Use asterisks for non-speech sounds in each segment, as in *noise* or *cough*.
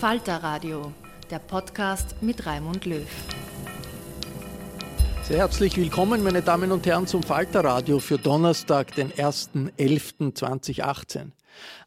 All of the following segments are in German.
Falter Radio, der Podcast mit Raimund Löw. Sehr herzlich willkommen, meine Damen und Herren, zum Falterradio für Donnerstag, den 1.11.2018.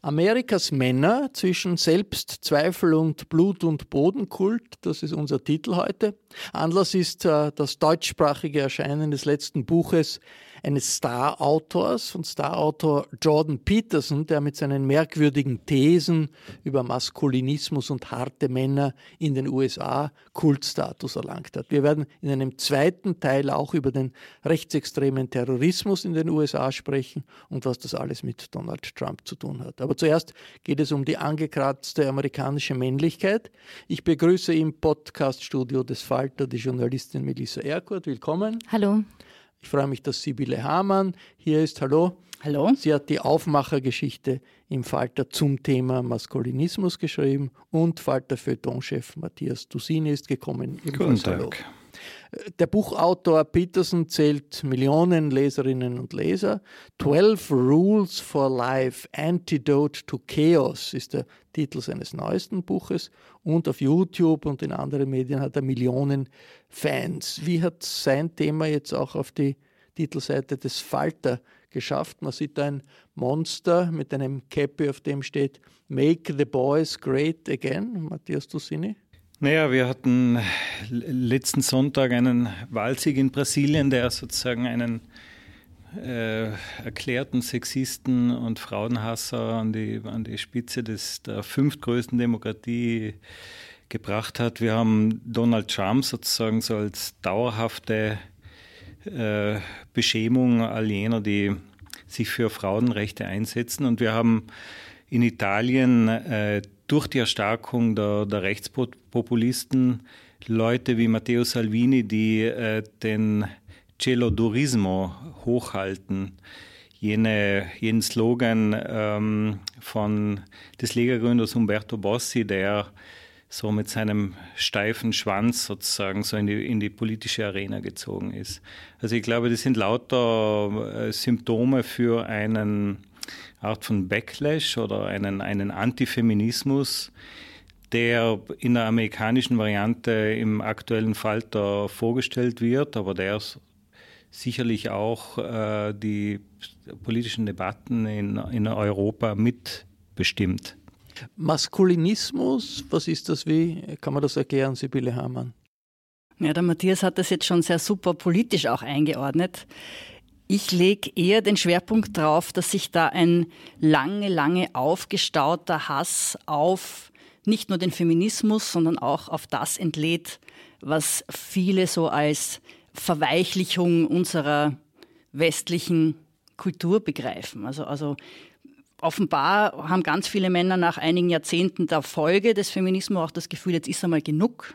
Amerikas Männer zwischen Selbstzweifel und Blut- und Bodenkult, das ist unser Titel heute. Anlass ist äh, das deutschsprachige Erscheinen des letzten Buches eines Star-Autors, von Star-Autor Jordan Peterson, der mit seinen merkwürdigen Thesen über Maskulinismus und harte Männer in den USA Kultstatus erlangt hat. Wir werden in einem zweiten Teil auch über den rechtsextremen Terrorismus in den USA sprechen und was das alles mit Donald Trump zu tun hat. Aber zuerst geht es um die angekratzte amerikanische Männlichkeit. Ich begrüße im Podcaststudio des Falter die Journalistin Melissa Erkurt. Willkommen. Hallo. Ich freue mich, dass Sibylle Hamann hier ist. Hallo. Hallo. Sie hat die Aufmachergeschichte im Falter zum Thema Maskulinismus geschrieben und Falter Feuilletonchef Matthias Dusini ist gekommen. Guten Tag. Hallo. Der Buchautor Peterson zählt Millionen Leserinnen und Leser. 12 Rules for Life, Antidote to Chaos ist der Titel seines neuesten Buches. Und auf YouTube und in anderen Medien hat er Millionen Fans. Wie hat sein Thema jetzt auch auf die Titelseite des Falter geschafft? Man sieht ein Monster mit einem Cappy, auf dem steht Make the Boys Great Again. Matthias Dussini? Naja, wir hatten letzten Sonntag einen Wahlsieg in Brasilien, der sozusagen einen äh, erklärten Sexisten und Frauenhasser an die, an die Spitze des, der fünftgrößten Demokratie gebracht hat. Wir haben Donald Trump sozusagen so als dauerhafte äh, Beschämung all jener, die sich für Frauenrechte einsetzen. Und wir haben in Italien äh, durch die Erstarkung der, der Rechtspopulisten Leute wie Matteo Salvini, die äh, den Celodurismo hochhalten, jene, jenen Slogan ähm, von des Lega-Gründers Umberto Bossi, der so mit seinem steifen Schwanz sozusagen so in die, in die politische Arena gezogen ist. Also ich glaube, das sind lauter äh, Symptome für einen Art von Backlash oder einen, einen Antifeminismus, der in der amerikanischen Variante im aktuellen Falter vorgestellt wird, aber der sicherlich auch äh, die politischen Debatten in, in Europa mitbestimmt. Maskulinismus, was ist das? Wie kann man das erklären, Sibylle Hamann? Ja, der Matthias hat das jetzt schon sehr super politisch auch eingeordnet. Ich lege eher den Schwerpunkt darauf, dass sich da ein lange, lange aufgestauter Hass auf nicht nur den Feminismus, sondern auch auf das entlädt, was viele so als Verweichlichung unserer westlichen Kultur begreifen. Also, also offenbar haben ganz viele Männer nach einigen Jahrzehnten der Folge des Feminismus auch das Gefühl, jetzt ist einmal genug.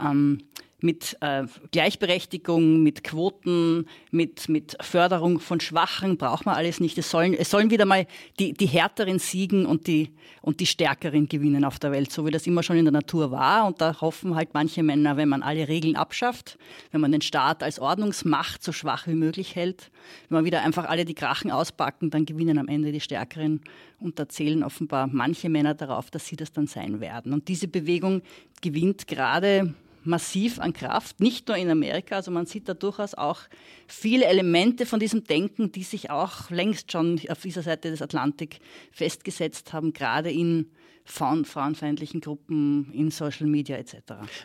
ähm, mit äh, Gleichberechtigung, mit Quoten, mit, mit Förderung von Schwachen, braucht man alles nicht. Es sollen, es sollen wieder mal die, die Härteren siegen und die, und die Stärkeren gewinnen auf der Welt, so wie das immer schon in der Natur war. Und da hoffen halt manche Männer, wenn man alle Regeln abschafft, wenn man den Staat als Ordnungsmacht so schwach wie möglich hält, wenn man wieder einfach alle die Krachen auspacken, dann gewinnen am Ende die Stärkeren. Und da zählen offenbar manche Männer darauf, dass sie das dann sein werden. Und diese Bewegung gewinnt gerade massiv an Kraft, nicht nur in Amerika. Also man sieht da durchaus auch viele Elemente von diesem Denken, die sich auch längst schon auf dieser Seite des Atlantik festgesetzt haben, gerade in frauenfeindlichen Gruppen in Social Media etc.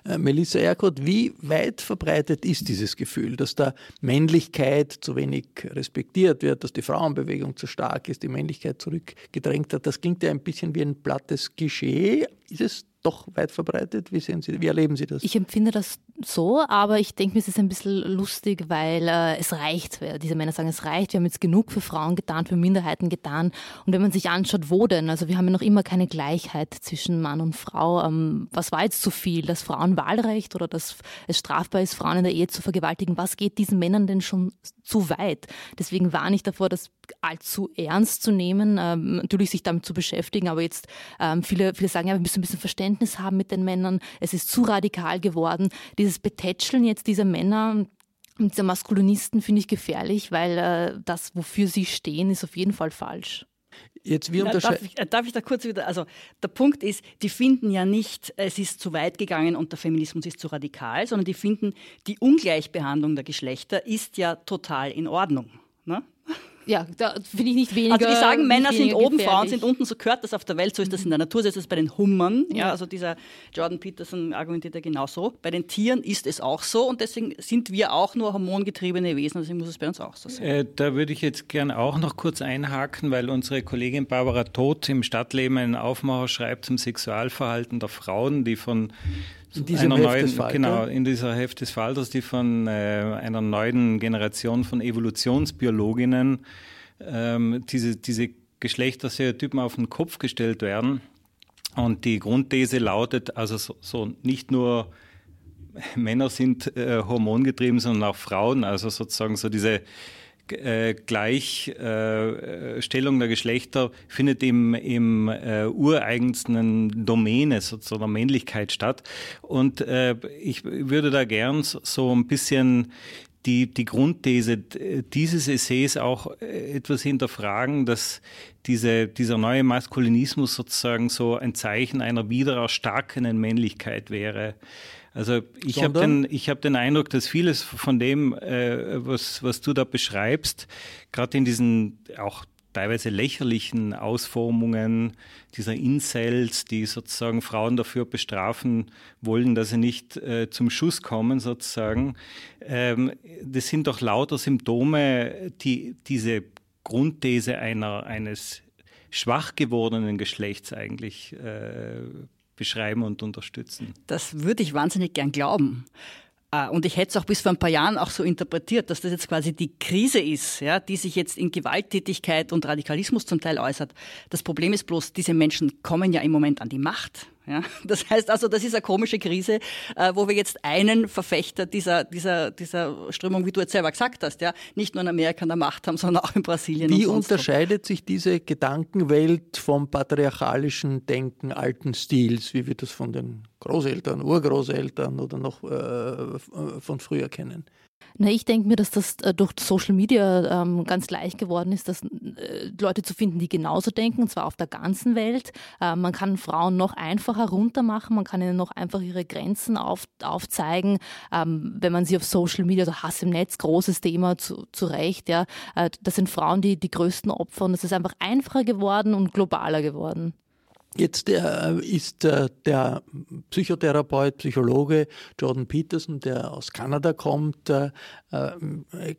Äh, Melissa Erkot, wie weit verbreitet ist dieses Gefühl, dass da Männlichkeit zu wenig respektiert wird, dass die Frauenbewegung zu stark ist, die Männlichkeit zurückgedrängt hat? Das klingt ja ein bisschen wie ein plattes Klischee. Ist es doch weit verbreitet? Wie sehen Sie, wie erleben Sie das? Ich empfinde das so, aber ich denke mir, es ist ein bisschen lustig, weil äh, es reicht. Diese Männer sagen, es reicht. Wir haben jetzt genug für Frauen getan, für Minderheiten getan. Und wenn man sich anschaut, wo denn? Also wir haben ja noch immer keine Gleichheit zwischen Mann und Frau. Ähm, was war jetzt zu viel? Das Frauenwahlrecht oder dass es strafbar ist, Frauen in der Ehe zu vergewaltigen? Was geht diesen Männern denn schon zu weit? Deswegen warne ich davor, das allzu ernst zu nehmen, ähm, natürlich sich damit zu beschäftigen, aber jetzt ähm, viele, viele sagen, ja, wir müssen ein bisschen Verständnis haben mit den Männern, es ist zu radikal geworden. Dieses Betätscheln jetzt dieser Männer, und dieser Maskulinisten finde ich gefährlich, weil äh, das, wofür sie stehen, ist auf jeden Fall falsch. Jetzt wir darf, ich, darf ich da kurz wieder, also der Punkt ist, die finden ja nicht, es ist zu weit gegangen und der Feminismus ist zu radikal, sondern die finden, die Ungleichbehandlung der Geschlechter ist ja total in Ordnung. Ne? Ja, da finde ich nicht weniger. Also die sagen, Männer sind oben, gefährlich. Frauen sind unten, so gehört das auf der Welt, so ist das in der Natur, so ist das bei den Hummern. Ja, also dieser Jordan Peterson argumentiert ja genauso. Bei den Tieren ist es auch so und deswegen sind wir auch nur hormongetriebene Wesen, deswegen muss es bei uns auch so sein. Äh, da würde ich jetzt gerne auch noch kurz einhaken, weil unsere Kollegin Barbara Todt im Stadtleben einen Aufmacher schreibt zum Sexualverhalten der Frauen, die von in diesem einer neuen, genau, in dieser Heft des Falters, die von äh, einer neuen Generation von Evolutionsbiologinnen ähm, diese, diese Geschlechterstereotypen auf den Kopf gestellt werden. Und die Grundthese lautet, also so, so nicht nur *laughs* Männer sind äh, hormongetrieben, sondern auch Frauen, also sozusagen so diese äh, Gleichstellung äh, der Geschlechter findet im, im äh, ureigensten Domäne sozusagen der Männlichkeit statt. Und äh, ich würde da gern so ein bisschen die, die Grundthese dieses Essays auch äh, etwas hinterfragen, dass diese, dieser neue Maskulinismus sozusagen so ein Zeichen einer wiedererstarkenden Männlichkeit wäre. Also ich habe den, hab den Eindruck, dass vieles von dem, äh, was, was du da beschreibst, gerade in diesen auch teilweise lächerlichen Ausformungen dieser Incels, die sozusagen Frauen dafür bestrafen wollen, dass sie nicht äh, zum Schuss kommen, sozusagen. Ähm, das sind doch lauter Symptome, die diese Grundthese einer, eines schwach gewordenen Geschlechts eigentlich äh, beschreiben und unterstützen. Das würde ich wahnsinnig gern glauben. Äh, und ich hätte es auch bis vor ein paar Jahren auch so interpretiert, dass das jetzt quasi die Krise ist, ja, die sich jetzt in Gewalttätigkeit und Radikalismus zum Teil äußert. Das Problem ist bloß, diese Menschen kommen ja im Moment an die Macht. Ja, *laughs* das heißt also, das ist eine komische Krise, äh, wo wir jetzt einen Verfechter dieser, dieser, dieser Strömung, wie du jetzt selber gesagt hast, ja, nicht nur in Amerika an der Macht haben, sondern auch in Brasilien. Wie unterscheidet sich diese Gedankenwelt vom patriarchalischen Denken alten Stils, wie wir das von den Großeltern, Urgroßeltern oder noch äh, von früher kennen? Na, ich denke mir, dass das äh, durch Social Media ähm, ganz leicht geworden ist, dass äh, Leute zu finden, die genauso denken, und zwar auf der ganzen Welt. Äh, man kann Frauen noch einfacher runtermachen, man kann ihnen noch einfach ihre Grenzen auf, aufzeigen, ähm, wenn man sie auf Social Media, also Hass im Netz, großes Thema zu, zu Recht, ja. Äh, das sind Frauen die, die größten Opfer und es ist einfach einfacher geworden und globaler geworden. Jetzt äh, ist äh, der Psychotherapeut, Psychologe Jordan Peterson, der aus Kanada kommt, äh,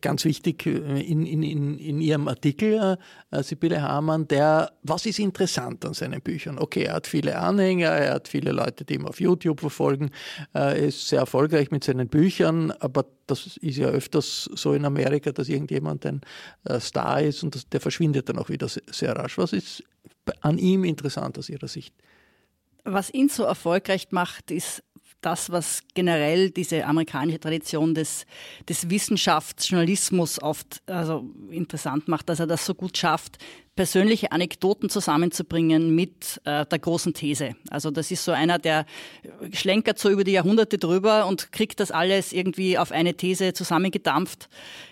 ganz wichtig in, in, in Ihrem Artikel, Sibylle Hamann, der, was ist interessant an seinen Büchern? Okay, er hat viele Anhänger, er hat viele Leute, die ihn auf YouTube verfolgen, er ist sehr erfolgreich mit seinen Büchern, aber das ist ja öfters so in Amerika, dass irgendjemand ein Star ist und der verschwindet dann auch wieder sehr rasch. Was ist an ihm interessant aus Ihrer Sicht? Was ihn so erfolgreich macht, ist das, was generell diese amerikanische Tradition des, des Wissenschaftsjournalismus oft also interessant macht, dass er das so gut schafft, persönliche Anekdoten zusammenzubringen mit äh, der großen These. Also das ist so einer, der schlenkert so über die Jahrhunderte drüber und kriegt das alles irgendwie auf eine These zusammengedampft.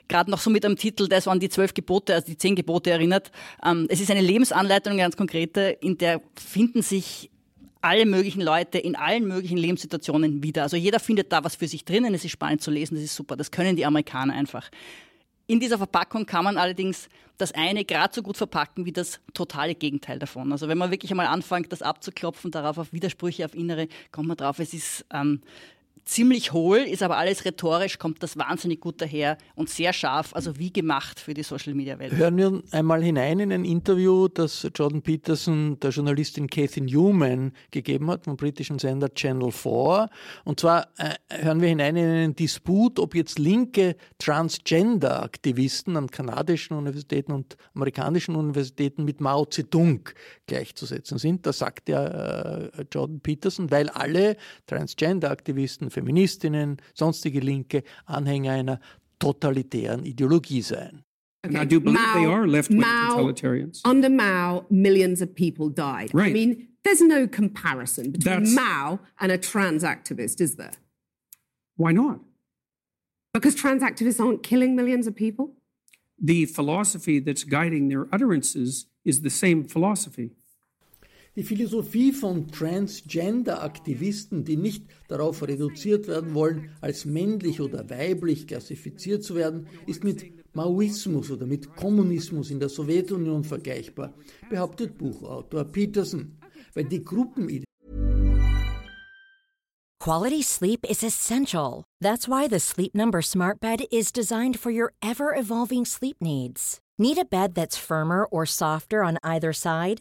Gerade noch so mit einem Titel, das waren die zwölf Gebote, also die zehn Gebote erinnert. Ähm, es ist eine Lebensanleitung, eine ganz konkrete, in der finden sich alle möglichen Leute in allen möglichen Lebenssituationen wieder. Also jeder findet da was für sich drinnen. Es ist spannend zu lesen, das ist super. Das können die Amerikaner einfach. In dieser Verpackung kann man allerdings das eine gerade so gut verpacken wie das totale Gegenteil davon. Also wenn man wirklich einmal anfängt, das abzuklopfen, darauf auf Widersprüche, auf Innere, kommt man drauf, es ist ähm, ziemlich hohl, ist aber alles rhetorisch, kommt das wahnsinnig gut daher und sehr scharf, also wie gemacht für die Social Media Welt. Hören wir einmal hinein in ein Interview, das Jordan Peterson der Journalistin Kathy Newman gegeben hat vom britischen Sender Channel 4. Und zwar äh, hören wir hinein in einen Disput, ob jetzt linke Transgender-Aktivisten an kanadischen Universitäten und amerikanischen Universitäten mit Mao Zedong gleichzusetzen sind. Da sagt ja äh, Jordan Peterson, weil alle Transgender-Aktivisten Feministinnen, sonstige Linke Anhänger einer totalitären Ideologie seien. Okay. And I do believe Mao, they are left-wing totalitarians. Under Mao, millions of people died. Right. I mean, there's no comparison between That's, Mao and a trans activist, is there? Why not? Because trans activists aren't killing millions of people? The philosophy that's guiding their utterances is the same philosophy. Die Philosophie von Transgender-Aktivisten, die nicht darauf reduziert werden wollen, als männlich oder weiblich klassifiziert zu werden, ist mit Maoismus oder mit Kommunismus in der Sowjetunion vergleichbar, behauptet Buchautor Peterson, weil die Gruppen Quality sleep is essential. That's why the Sleep Number Smart Bed is designed for your ever-evolving sleep needs. Need a bed that's firmer or softer on either side?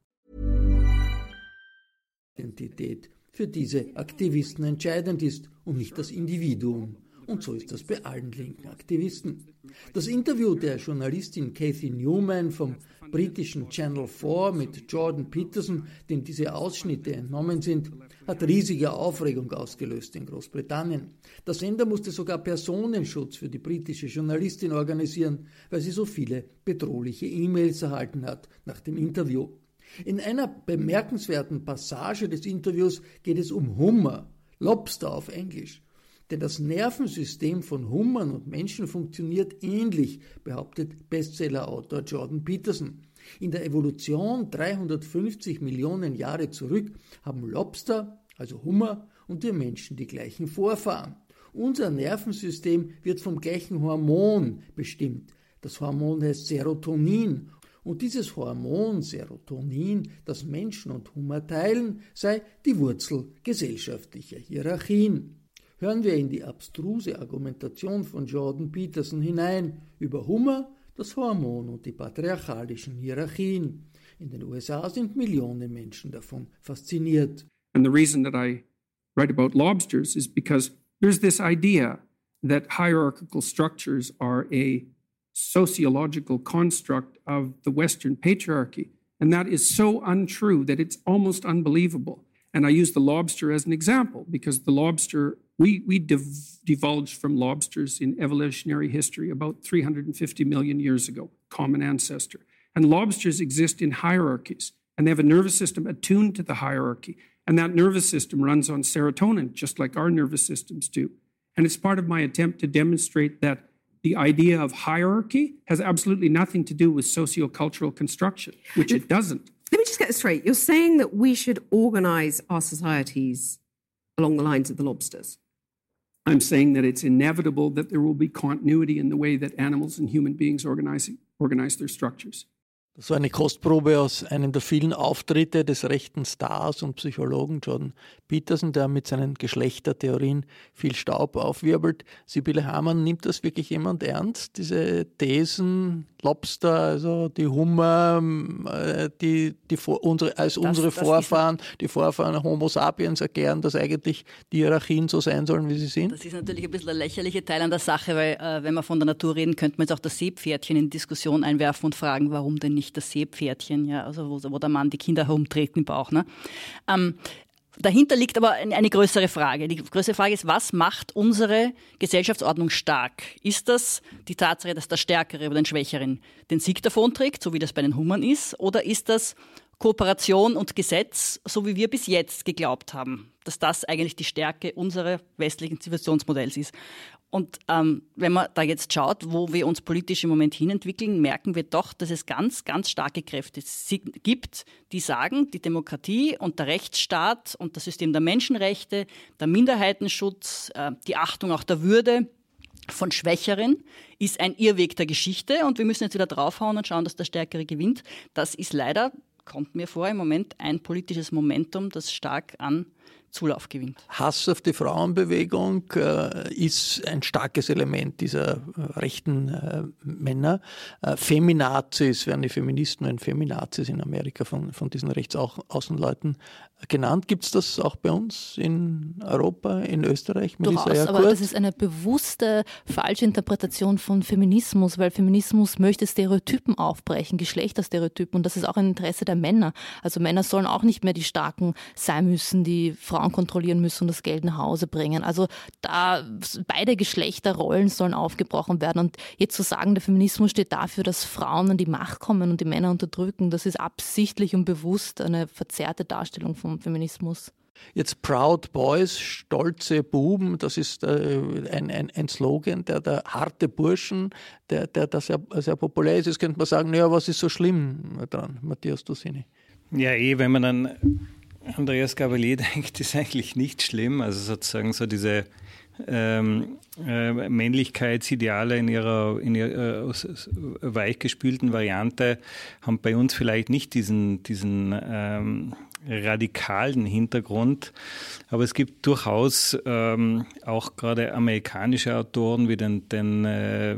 Identität für diese Aktivisten entscheidend ist und nicht das Individuum. Und so ist das bei allen linken Aktivisten. Das Interview der Journalistin Kathy Newman vom britischen Channel 4 mit Jordan Peterson, dem diese Ausschnitte entnommen sind, hat riesige Aufregung ausgelöst in Großbritannien. Der Sender musste sogar Personenschutz für die britische Journalistin organisieren, weil sie so viele bedrohliche E-Mails erhalten hat nach dem Interview. In einer bemerkenswerten Passage des Interviews geht es um Hummer, Lobster auf Englisch. Denn das Nervensystem von Hummern und Menschen funktioniert ähnlich, behauptet Bestsellerautor Jordan Peterson. In der Evolution 350 Millionen Jahre zurück haben Lobster, also Hummer, und wir Menschen die gleichen Vorfahren. Unser Nervensystem wird vom gleichen Hormon bestimmt. Das Hormon heißt Serotonin und dieses Hormon Serotonin, das Menschen und Hummer teilen, sei die Wurzel gesellschaftlicher Hierarchien. Hören wir in die abstruse Argumentation von Jordan Peterson hinein über Hummer, das Hormon und die patriarchalischen Hierarchien. In den USA sind Millionen Menschen davon fasziniert. And the reason that I write about lobsters is because there's this idea that hierarchical structures are a sociological construct of the Western patriarchy. And that is so untrue that it's almost unbelievable. And I use the lobster as an example because the lobster, we, we div- divulged from lobsters in evolutionary history about 350 million years ago, common ancestor. And lobsters exist in hierarchies, and they have a nervous system attuned to the hierarchy. And that nervous system runs on serotonin, just like our nervous systems do. And it's part of my attempt to demonstrate that the idea of hierarchy has absolutely nothing to do with sociocultural construction, which it doesn't. Let me just get this straight. You're saying that we should organize our societies along the lines of the lobsters. I'm saying that it's inevitable that there will be continuity in the way that animals and human beings organize, organize their structures. Das war eine Kostprobe aus einem der vielen Auftritte des rechten Stars und Psychologen Jordan Peterson, der mit seinen Geschlechtertheorien viel Staub aufwirbelt. Sibylle Hamann, nimmt das wirklich jemand ernst? Diese Thesen, Lobster, also die Hummer, äh, die, die unsere, als das, unsere das Vorfahren, die Vorfahren Homo sapiens erklären, dass eigentlich die Hierarchien so sein sollen, wie sie sind? Das ist natürlich ein bisschen ein lächerlicher Teil an der Sache, weil äh, wenn wir von der Natur reden, könnte man jetzt auch das Seepferdchen in Diskussion einwerfen und fragen, warum denn nicht das Seepferdchen, ja, also wo, wo der Mann die Kinder herumträgt im Bauch. Ne? Ähm, Dahinter liegt aber eine größere Frage. Die größere Frage ist, was macht unsere Gesellschaftsordnung stark? Ist das die Tatsache, dass der Stärkere über den Schwächeren den Sieg davonträgt, so wie das bei den Hummern ist? Oder ist das Kooperation und Gesetz, so wie wir bis jetzt geglaubt haben, dass das eigentlich die Stärke unseres westlichen Zivilisationsmodells ist? Und ähm, wenn man da jetzt schaut, wo wir uns politisch im Moment hinentwickeln, merken wir doch, dass es ganz, ganz starke Kräfte gibt, die sagen, die Demokratie und der Rechtsstaat und das System der Menschenrechte, der Minderheitenschutz, äh, die Achtung auch der Würde von Schwächeren ist ein Irrweg der Geschichte und wir müssen jetzt wieder draufhauen und schauen, dass der Stärkere gewinnt. Das ist leider, kommt mir vor, im Moment ein politisches Momentum, das stark an Zulauf gewinnt. Hass auf die Frauenbewegung äh, ist ein starkes Element dieser äh, rechten äh, Männer. Äh, Feminazis werden die Feministen und Feminazis in Amerika von, von diesen Rechtsaußenleuten genannt. Gibt es das auch bei uns in Europa, in Österreich? Melissa Durchaus, aber das ist eine bewusste falsche Interpretation von Feminismus, weil Feminismus möchte Stereotypen aufbrechen, Geschlechterstereotypen und das ist auch ein Interesse der Männer. Also Männer sollen auch nicht mehr die Starken sein müssen, die Frauen kontrollieren müssen und das Geld nach Hause bringen. Also da beide Geschlechterrollen sollen aufgebrochen werden und jetzt zu sagen, der Feminismus steht dafür, dass Frauen an die Macht kommen und die Männer unterdrücken, das ist absichtlich und bewusst eine verzerrte Darstellung vom Feminismus. Jetzt Proud Boys, stolze Buben, das ist äh, ein, ein, ein, Slogan, der, der harte Burschen, der, der, der sehr, sehr populär ist. Jetzt könnte man sagen, naja, was ist so schlimm dran, Matthias Dussini? Ja, eh, wenn man an Andreas Gabalier *laughs* denkt, ist eigentlich nicht schlimm. Also sozusagen so diese ähm, äh, Männlichkeitsideale in ihrer, in ihrer äh, weichgespülten Variante haben bei uns vielleicht nicht diesen, diesen ähm, radikalen Hintergrund. Aber es gibt durchaus ähm, auch gerade amerikanische Autoren wie den, den äh,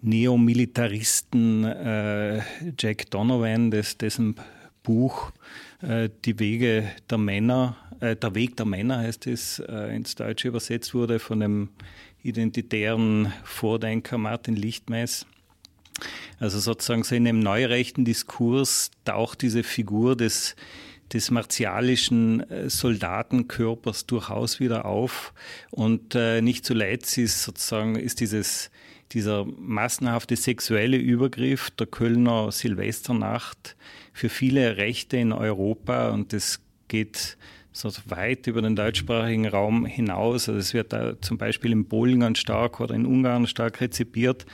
Neomilitaristen äh, Jack Donovan, des, dessen Buch Die Wege der Männer, äh, Der Weg der Männer heißt es, äh, ins Deutsche übersetzt wurde von dem identitären Vordenker Martin Lichtmeiß also sozusagen so in einem neurechten Diskurs taucht diese Figur des, des martialischen äh, Soldatenkörpers durchaus wieder auf. Und äh, nicht zuletzt ist sozusagen ist dieses, dieser massenhafte sexuelle Übergriff der Kölner Silvesternacht für viele Rechte in Europa und das geht so weit über den deutschsprachigen Raum hinaus. Also es wird da zum Beispiel in Polen ganz stark oder in Ungarn stark rezipiert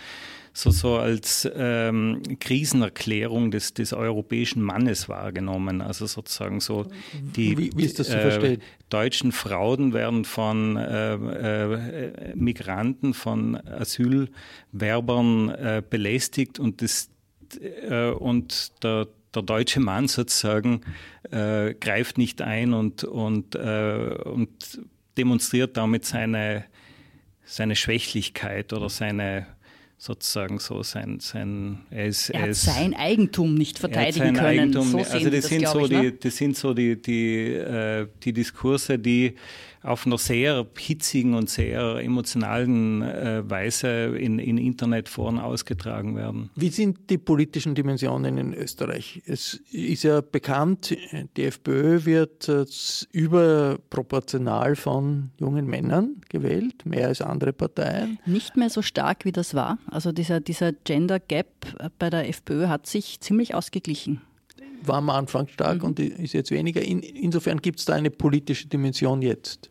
so, so als ähm, Krisenerklärung des, des europäischen Mannes wahrgenommen. Also sozusagen so die wie, wie äh, deutschen Frauen werden von äh, äh, Migranten, von Asylwerbern äh, belästigt und das äh, und der der deutsche Mann sozusagen äh, greift nicht ein und, und, äh, und demonstriert damit seine, seine Schwächlichkeit oder seine sozusagen so sein, sein er, ist, er, er ist, sein Eigentum nicht verteidigen können. Eigentum, so also das, das sind so ich, die, ne? das sind so die, die, äh, die Diskurse, die auf einer sehr hitzigen und sehr emotionalen äh, Weise in, in Internetforen ausgetragen werden. Wie sind die politischen Dimensionen in Österreich? Es ist ja bekannt, die FPÖ wird äh, überproportional von jungen Männern gewählt, mehr als andere Parteien. Nicht mehr so stark, wie das war. Also dieser, dieser Gender Gap bei der FPÖ hat sich ziemlich ausgeglichen war am Anfang stark mhm. und ist jetzt weniger. In, insofern gibt es da eine politische Dimension jetzt.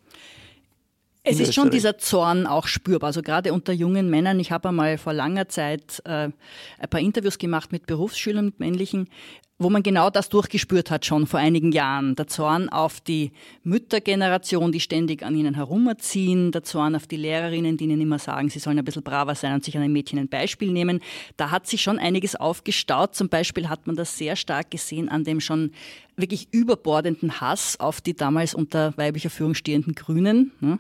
Es ist schon dieser Zorn auch spürbar, also gerade unter jungen Männern. Ich habe einmal vor langer Zeit äh, ein paar Interviews gemacht mit Berufsschülern, mit männlichen. wo man genau das durchgespürt hat schon vor einigen Jahren. Der Zorn auf die Müttergeneration, die ständig an ihnen herumerziehen, der Zorn auf die Lehrerinnen, die ihnen immer sagen, sie sollen ein bisschen braver sein und sich an den Mädchen ein Beispiel nehmen. Da hat sich schon einiges aufgestaut. Zum Beispiel hat man das sehr stark gesehen an dem schon wirklich überbordenden Hass auf die damals unter weiblicher Führung stehenden Grünen, ne?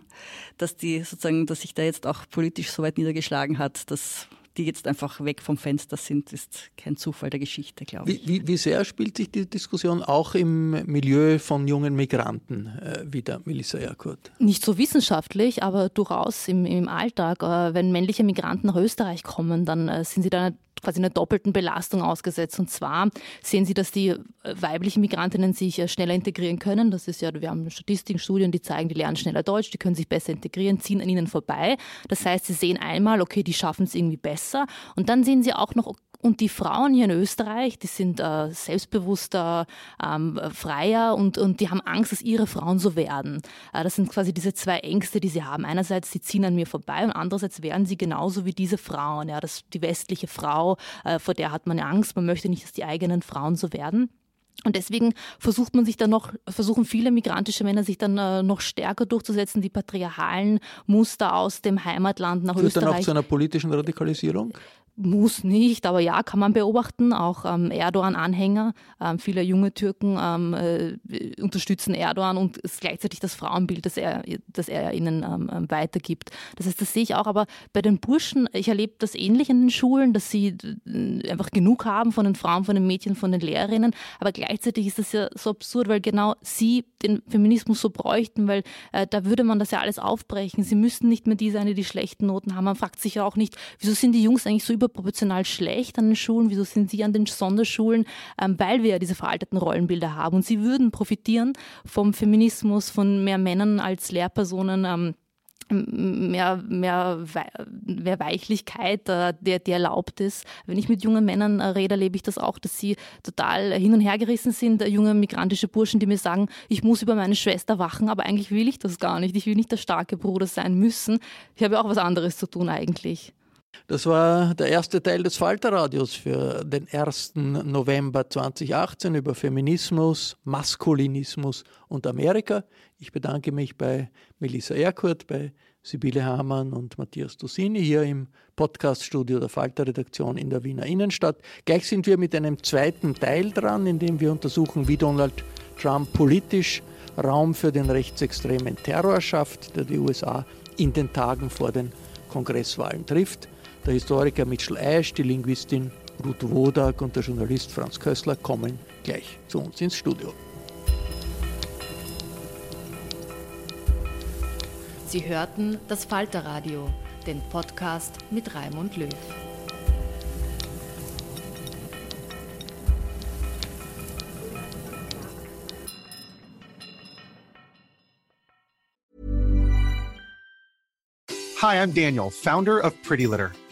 dass die sozusagen, dass sich da jetzt auch politisch so weit niedergeschlagen hat, dass die jetzt einfach weg vom Fenster sind, ist kein Zufall der Geschichte, glaube ich. Wie, wie, wie, sehr spielt sich die Diskussion auch im Milieu von jungen Migranten äh, wieder, Melissa Erkurt? Nicht so wissenschaftlich, aber durchaus im, im Alltag. Äh, wenn männliche Migranten nach Österreich kommen, dann äh, sind sie da quasi einer doppelten Belastung ausgesetzt. Und zwar sehen Sie, dass die äh, weiblichen Migrantinnen sich äh, schneller integrieren können. Das ist ja, wir haben Statistiken, Studien, die zeigen, die lernen schneller Deutsch, die können sich besser integrieren, ziehen an ihnen vorbei. Das heißt, sie sehen einmal, okay, die schaffen es irgendwie besser. Und dann sehen sie auch noch, und die Frauen hier in Österreich, die sind äh, selbstbewusster, ähm, freier und, und die haben Angst, dass ihre Frauen so werden. Äh, das sind quasi diese zwei Ängste, die sie haben. Einerseits, sie ziehen an mir vorbei und andererseits werden sie genauso wie diese Frauen. Ja, das, die westliche Frau, äh, vor der hat man Angst. Man möchte nicht, dass die eigenen Frauen so werden. Und deswegen versucht man sich dann noch, versuchen viele migrantische Männer sich dann äh, noch stärker durchzusetzen, die patriarchalen Muster aus dem Heimatland nach Führt Österreich. dann auch zu einer politischen Radikalisierung? Muss nicht, aber ja, kann man beobachten. Auch ähm, Erdogan-Anhänger, ähm, viele junge Türken ähm, äh, unterstützen Erdogan und es ist gleichzeitig das Frauenbild, das er, das er ihnen ähm, ähm, weitergibt. Das heißt, das sehe ich auch. Aber bei den Burschen, ich erlebe das ähnlich in den Schulen, dass sie äh, einfach genug haben von den Frauen, von den Mädchen, von den Lehrerinnen. Aber gleichzeitig ist das ja so absurd, weil genau sie den Feminismus so bräuchten, weil äh, da würde man das ja alles aufbrechen. Sie müssten nicht mehr die sein, die die schlechten Noten haben. Man fragt sich ja auch nicht, wieso sind die Jungs eigentlich so überproportional schlecht an den Schulen, wieso sind sie an den Sonderschulen, ähm, weil wir ja diese veralteten Rollenbilder haben. Und sie würden profitieren vom Feminismus, von mehr Männern als Lehrpersonen. Ähm, mehr, mehr, mehr Weichlichkeit, äh, der, die erlaubt ist. Wenn ich mit jungen Männern äh, rede, erlebe ich das auch, dass sie total hin und her gerissen sind. Äh, junge migrantische Burschen, die mir sagen, ich muss über meine Schwester wachen, aber eigentlich will ich das gar nicht. Ich will nicht der starke Bruder sein müssen. Ich habe auch was anderes zu tun eigentlich. Das war der erste Teil des Falterradios für den 1. November 2018 über Feminismus, Maskulinismus und Amerika. Ich bedanke mich bei Melissa Erkurt, bei Sibylle Hamann und Matthias Dosini hier im Podcaststudio der Falter-Redaktion in der Wiener Innenstadt. Gleich sind wir mit einem zweiten Teil dran, in dem wir untersuchen, wie Donald Trump politisch Raum für den rechtsextremen Terror schafft, der die USA in den Tagen vor den Kongresswahlen trifft. Der Historiker Mitchell Ash, die Linguistin Ruth Wodak und der Journalist Franz Kössler kommen gleich zu uns ins Studio. Sie hörten das Falterradio, den Podcast mit Raimund Löw. Hi, I'm Daniel, founder of Pretty Litter.